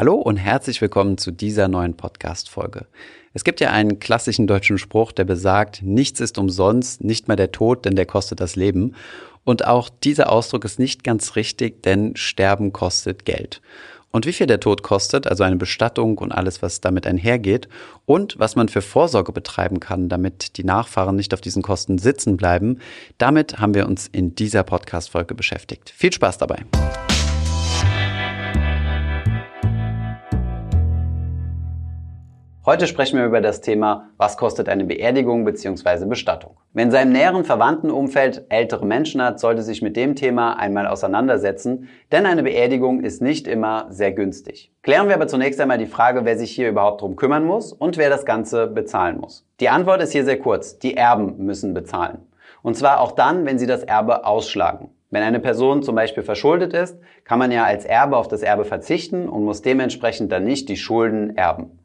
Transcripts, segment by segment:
Hallo und herzlich willkommen zu dieser neuen Podcast-Folge. Es gibt ja einen klassischen deutschen Spruch, der besagt, nichts ist umsonst, nicht mal der Tod, denn der kostet das Leben. Und auch dieser Ausdruck ist nicht ganz richtig, denn Sterben kostet Geld. Und wie viel der Tod kostet, also eine Bestattung und alles, was damit einhergeht, und was man für Vorsorge betreiben kann, damit die Nachfahren nicht auf diesen Kosten sitzen bleiben, damit haben wir uns in dieser Podcast-Folge beschäftigt. Viel Spaß dabei! Heute sprechen wir über das Thema, was kostet eine Beerdigung bzw. Bestattung. Wer in seinem näheren Verwandtenumfeld ältere Menschen hat, sollte sich mit dem Thema einmal auseinandersetzen, denn eine Beerdigung ist nicht immer sehr günstig. Klären wir aber zunächst einmal die Frage, wer sich hier überhaupt drum kümmern muss und wer das Ganze bezahlen muss. Die Antwort ist hier sehr kurz. Die Erben müssen bezahlen. Und zwar auch dann, wenn sie das Erbe ausschlagen. Wenn eine Person zum Beispiel verschuldet ist, kann man ja als Erbe auf das Erbe verzichten und muss dementsprechend dann nicht die Schulden erben.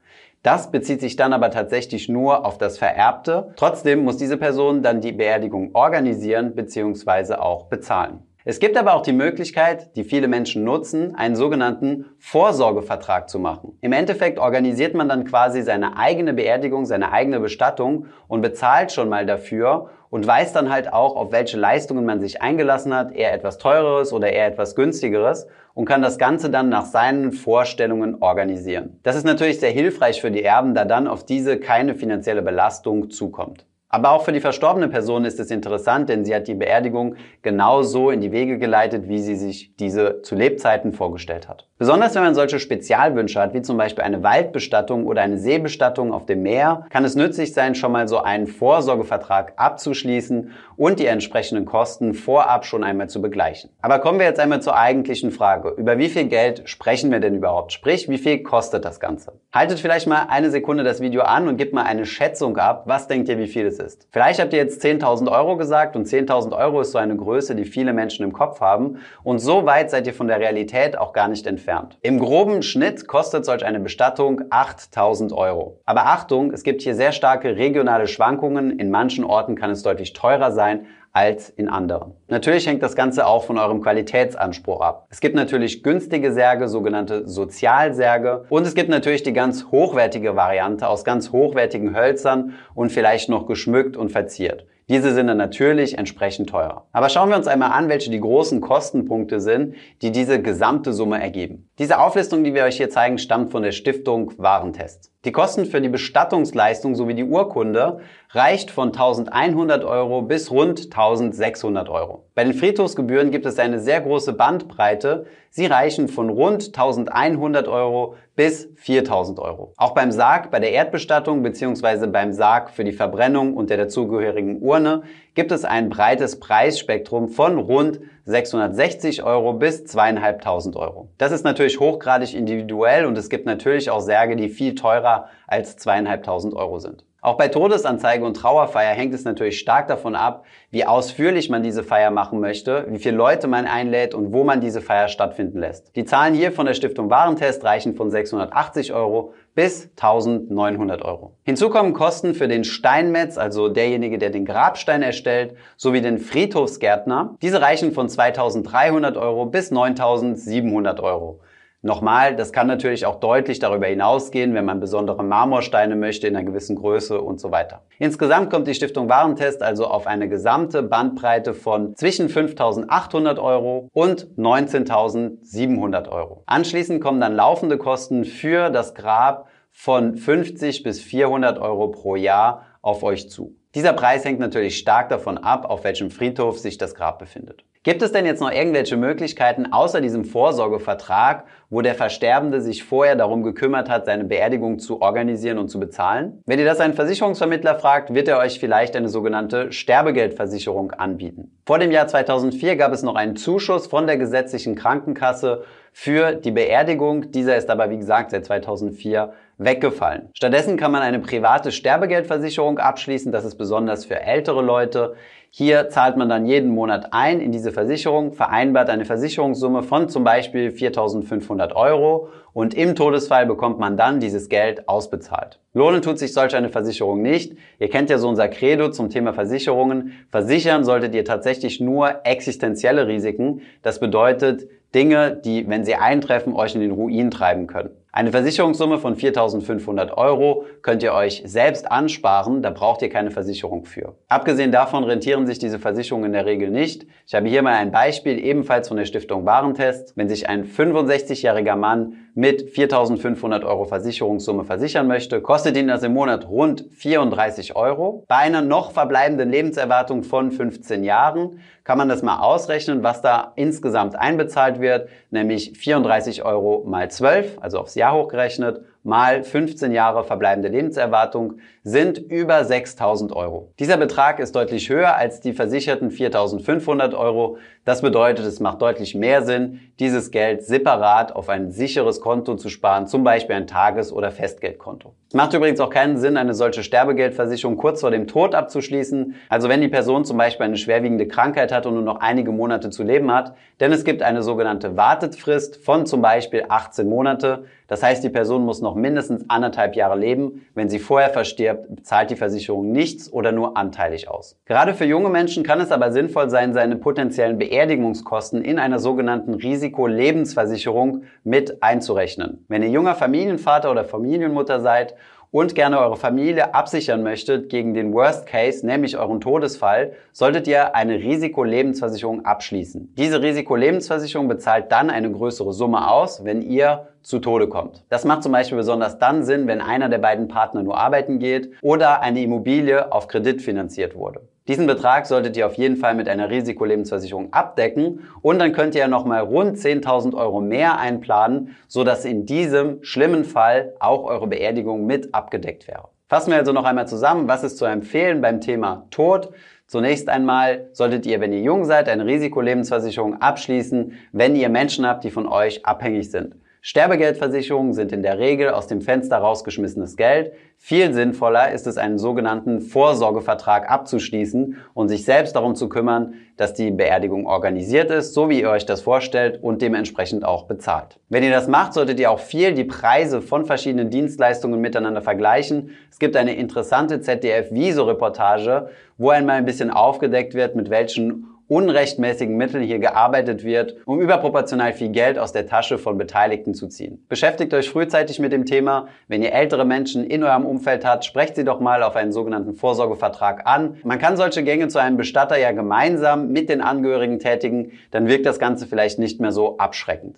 Das bezieht sich dann aber tatsächlich nur auf das Vererbte. Trotzdem muss diese Person dann die Beerdigung organisieren bzw. auch bezahlen. Es gibt aber auch die Möglichkeit, die viele Menschen nutzen, einen sogenannten Vorsorgevertrag zu machen. Im Endeffekt organisiert man dann quasi seine eigene Beerdigung, seine eigene Bestattung und bezahlt schon mal dafür und weiß dann halt auch, auf welche Leistungen man sich eingelassen hat, eher etwas teureres oder eher etwas günstigeres und kann das Ganze dann nach seinen Vorstellungen organisieren. Das ist natürlich sehr hilfreich für die Erben, da dann auf diese keine finanzielle Belastung zukommt. Aber auch für die verstorbene Person ist es interessant, denn sie hat die Beerdigung genauso in die Wege geleitet, wie sie sich diese zu Lebzeiten vorgestellt hat. Besonders wenn man solche Spezialwünsche hat, wie zum Beispiel eine Waldbestattung oder eine Seebestattung auf dem Meer, kann es nützlich sein, schon mal so einen Vorsorgevertrag abzuschließen und die entsprechenden Kosten vorab schon einmal zu begleichen. Aber kommen wir jetzt einmal zur eigentlichen Frage. Über wie viel Geld sprechen wir denn überhaupt? Sprich, wie viel kostet das Ganze? Haltet vielleicht mal eine Sekunde das Video an und gebt mal eine Schätzung ab. Was denkt ihr, wie viel es ist? ist. Vielleicht habt ihr jetzt 10.000 Euro gesagt und 10.000 Euro ist so eine Größe, die viele Menschen im Kopf haben und so weit seid ihr von der Realität auch gar nicht entfernt. Im groben Schnitt kostet solch eine Bestattung 8.000 Euro. Aber Achtung, es gibt hier sehr starke regionale Schwankungen. In manchen Orten kann es deutlich teurer sein als in anderen. Natürlich hängt das Ganze auch von eurem Qualitätsanspruch ab. Es gibt natürlich günstige Särge, sogenannte Sozialsärge und es gibt natürlich die ganz hochwertige Variante aus ganz hochwertigen Hölzern und vielleicht noch geschmückt und verziert. Diese sind dann natürlich entsprechend teurer. Aber schauen wir uns einmal an, welche die großen Kostenpunkte sind, die diese gesamte Summe ergeben. Diese Auflistung, die wir euch hier zeigen, stammt von der Stiftung Warentest. Die Kosten für die Bestattungsleistung sowie die Urkunde reicht von 1100 Euro bis rund 1600 Euro. Bei den Friedhofsgebühren gibt es eine sehr große Bandbreite. Sie reichen von rund 1100 Euro bis 4000 Euro. Auch beim Sarg, bei der Erdbestattung bzw. beim Sarg für die Verbrennung und der dazugehörigen Urne gibt es ein breites Preisspektrum von rund 660 Euro bis 2500 Euro. Das ist natürlich hochgradig individuell und es gibt natürlich auch Särge, die viel teurer als 2500 Euro sind. Auch bei Todesanzeige und Trauerfeier hängt es natürlich stark davon ab, wie ausführlich man diese Feier machen möchte, wie viele Leute man einlädt und wo man diese Feier stattfinden lässt. Die Zahlen hier von der Stiftung Warentest reichen von 680 Euro bis 1900 Euro. Hinzu kommen Kosten für den Steinmetz, also derjenige, der den Grabstein erstellt, sowie den Friedhofsgärtner. Diese reichen von 2300 Euro bis 9700 Euro. Nochmal, das kann natürlich auch deutlich darüber hinausgehen, wenn man besondere Marmorsteine möchte in einer gewissen Größe und so weiter. Insgesamt kommt die Stiftung Warentest also auf eine gesamte Bandbreite von zwischen 5.800 Euro und 19.700 Euro. Anschließend kommen dann laufende Kosten für das Grab von 50 bis 400 Euro pro Jahr auf euch zu. Dieser Preis hängt natürlich stark davon ab, auf welchem Friedhof sich das Grab befindet. Gibt es denn jetzt noch irgendwelche Möglichkeiten außer diesem Vorsorgevertrag, wo der Versterbende sich vorher darum gekümmert hat, seine Beerdigung zu organisieren und zu bezahlen? Wenn ihr das einen Versicherungsvermittler fragt, wird er euch vielleicht eine sogenannte Sterbegeldversicherung anbieten. Vor dem Jahr 2004 gab es noch einen Zuschuss von der gesetzlichen Krankenkasse für die Beerdigung. Dieser ist aber, wie gesagt, seit 2004 weggefallen. Stattdessen kann man eine private Sterbegeldversicherung abschließen. Das ist besonders für ältere Leute. Hier zahlt man dann jeden Monat ein in diese Versicherung, vereinbart eine Versicherungssumme von zum Beispiel 4.500 Euro und im Todesfall bekommt man dann dieses Geld ausbezahlt. Lohnen tut sich solch eine Versicherung nicht. Ihr kennt ja so unser Credo zum Thema Versicherungen. Versichern solltet ihr tatsächlich nur existenzielle Risiken. Das bedeutet Dinge, die, wenn sie eintreffen, euch in den Ruin treiben können. Eine Versicherungssumme von 4.500 Euro könnt ihr euch selbst ansparen, da braucht ihr keine Versicherung für. Abgesehen davon rentieren sich diese Versicherungen in der Regel nicht. Ich habe hier mal ein Beispiel, ebenfalls von der Stiftung Warentest. Wenn sich ein 65-jähriger Mann mit 4.500 Euro Versicherungssumme versichern möchte, kostet ihn das im Monat rund 34 Euro. Bei einer noch verbleibenden Lebenserwartung von 15 Jahren kann man das mal ausrechnen, was da insgesamt einbezahlt wird, nämlich 34 Euro mal 12, also aufs Jahr hochgerechnet, mal 15 Jahre verbleibende Lebenserwartung sind über 6000 Euro. Dieser Betrag ist deutlich höher als die versicherten 4500 Euro. Das bedeutet, es macht deutlich mehr Sinn, dieses Geld separat auf ein sicheres Konto zu sparen, zum Beispiel ein Tages- oder Festgeldkonto. Es macht übrigens auch keinen Sinn, eine solche Sterbegeldversicherung kurz vor dem Tod abzuschließen. Also wenn die Person zum Beispiel eine schwerwiegende Krankheit hat und nur noch einige Monate zu leben hat, denn es gibt eine sogenannte Wartefrist von zum Beispiel 18 Monate. Das heißt, die Person muss noch mindestens anderthalb Jahre leben. Wenn sie vorher verstirbt, zahlt die Versicherung nichts oder nur anteilig aus. Gerade für junge Menschen kann es aber sinnvoll sein, seine potenziellen Beerdigungskosten in einer sogenannten Risikolebensversicherung mit einzurechnen. Wenn ihr junger Familienvater oder Familienmutter seid und gerne eure Familie absichern möchtet gegen den Worst Case, nämlich euren Todesfall, solltet ihr eine Risikolebensversicherung abschließen. Diese Risikolebensversicherung bezahlt dann eine größere Summe aus, wenn ihr zu Tode kommt. Das macht zum Beispiel besonders dann Sinn, wenn einer der beiden Partner nur arbeiten geht oder eine Immobilie auf Kredit finanziert wurde. Diesen Betrag solltet ihr auf jeden Fall mit einer Risikolebensversicherung abdecken und dann könnt ihr ja nochmal rund 10.000 Euro mehr einplanen, sodass in diesem schlimmen Fall auch eure Beerdigung mit abgedeckt wäre. Fassen wir also noch einmal zusammen, was ist zu empfehlen beim Thema Tod. Zunächst einmal solltet ihr, wenn ihr jung seid, eine Risikolebensversicherung abschließen, wenn ihr Menschen habt, die von euch abhängig sind. Sterbegeldversicherungen sind in der Regel aus dem Fenster rausgeschmissenes Geld. Viel sinnvoller ist es, einen sogenannten Vorsorgevertrag abzuschließen und sich selbst darum zu kümmern, dass die Beerdigung organisiert ist, so wie ihr euch das vorstellt und dementsprechend auch bezahlt. Wenn ihr das macht, solltet ihr auch viel die Preise von verschiedenen Dienstleistungen miteinander vergleichen. Es gibt eine interessante ZDF-Viso-Reportage, wo einmal ein bisschen aufgedeckt wird, mit welchen unrechtmäßigen Mitteln hier gearbeitet wird, um überproportional viel Geld aus der Tasche von Beteiligten zu ziehen. Beschäftigt euch frühzeitig mit dem Thema. Wenn ihr ältere Menschen in eurem Umfeld habt, sprecht sie doch mal auf einen sogenannten Vorsorgevertrag an. Man kann solche Gänge zu einem Bestatter ja gemeinsam mit den Angehörigen tätigen, dann wirkt das Ganze vielleicht nicht mehr so abschreckend.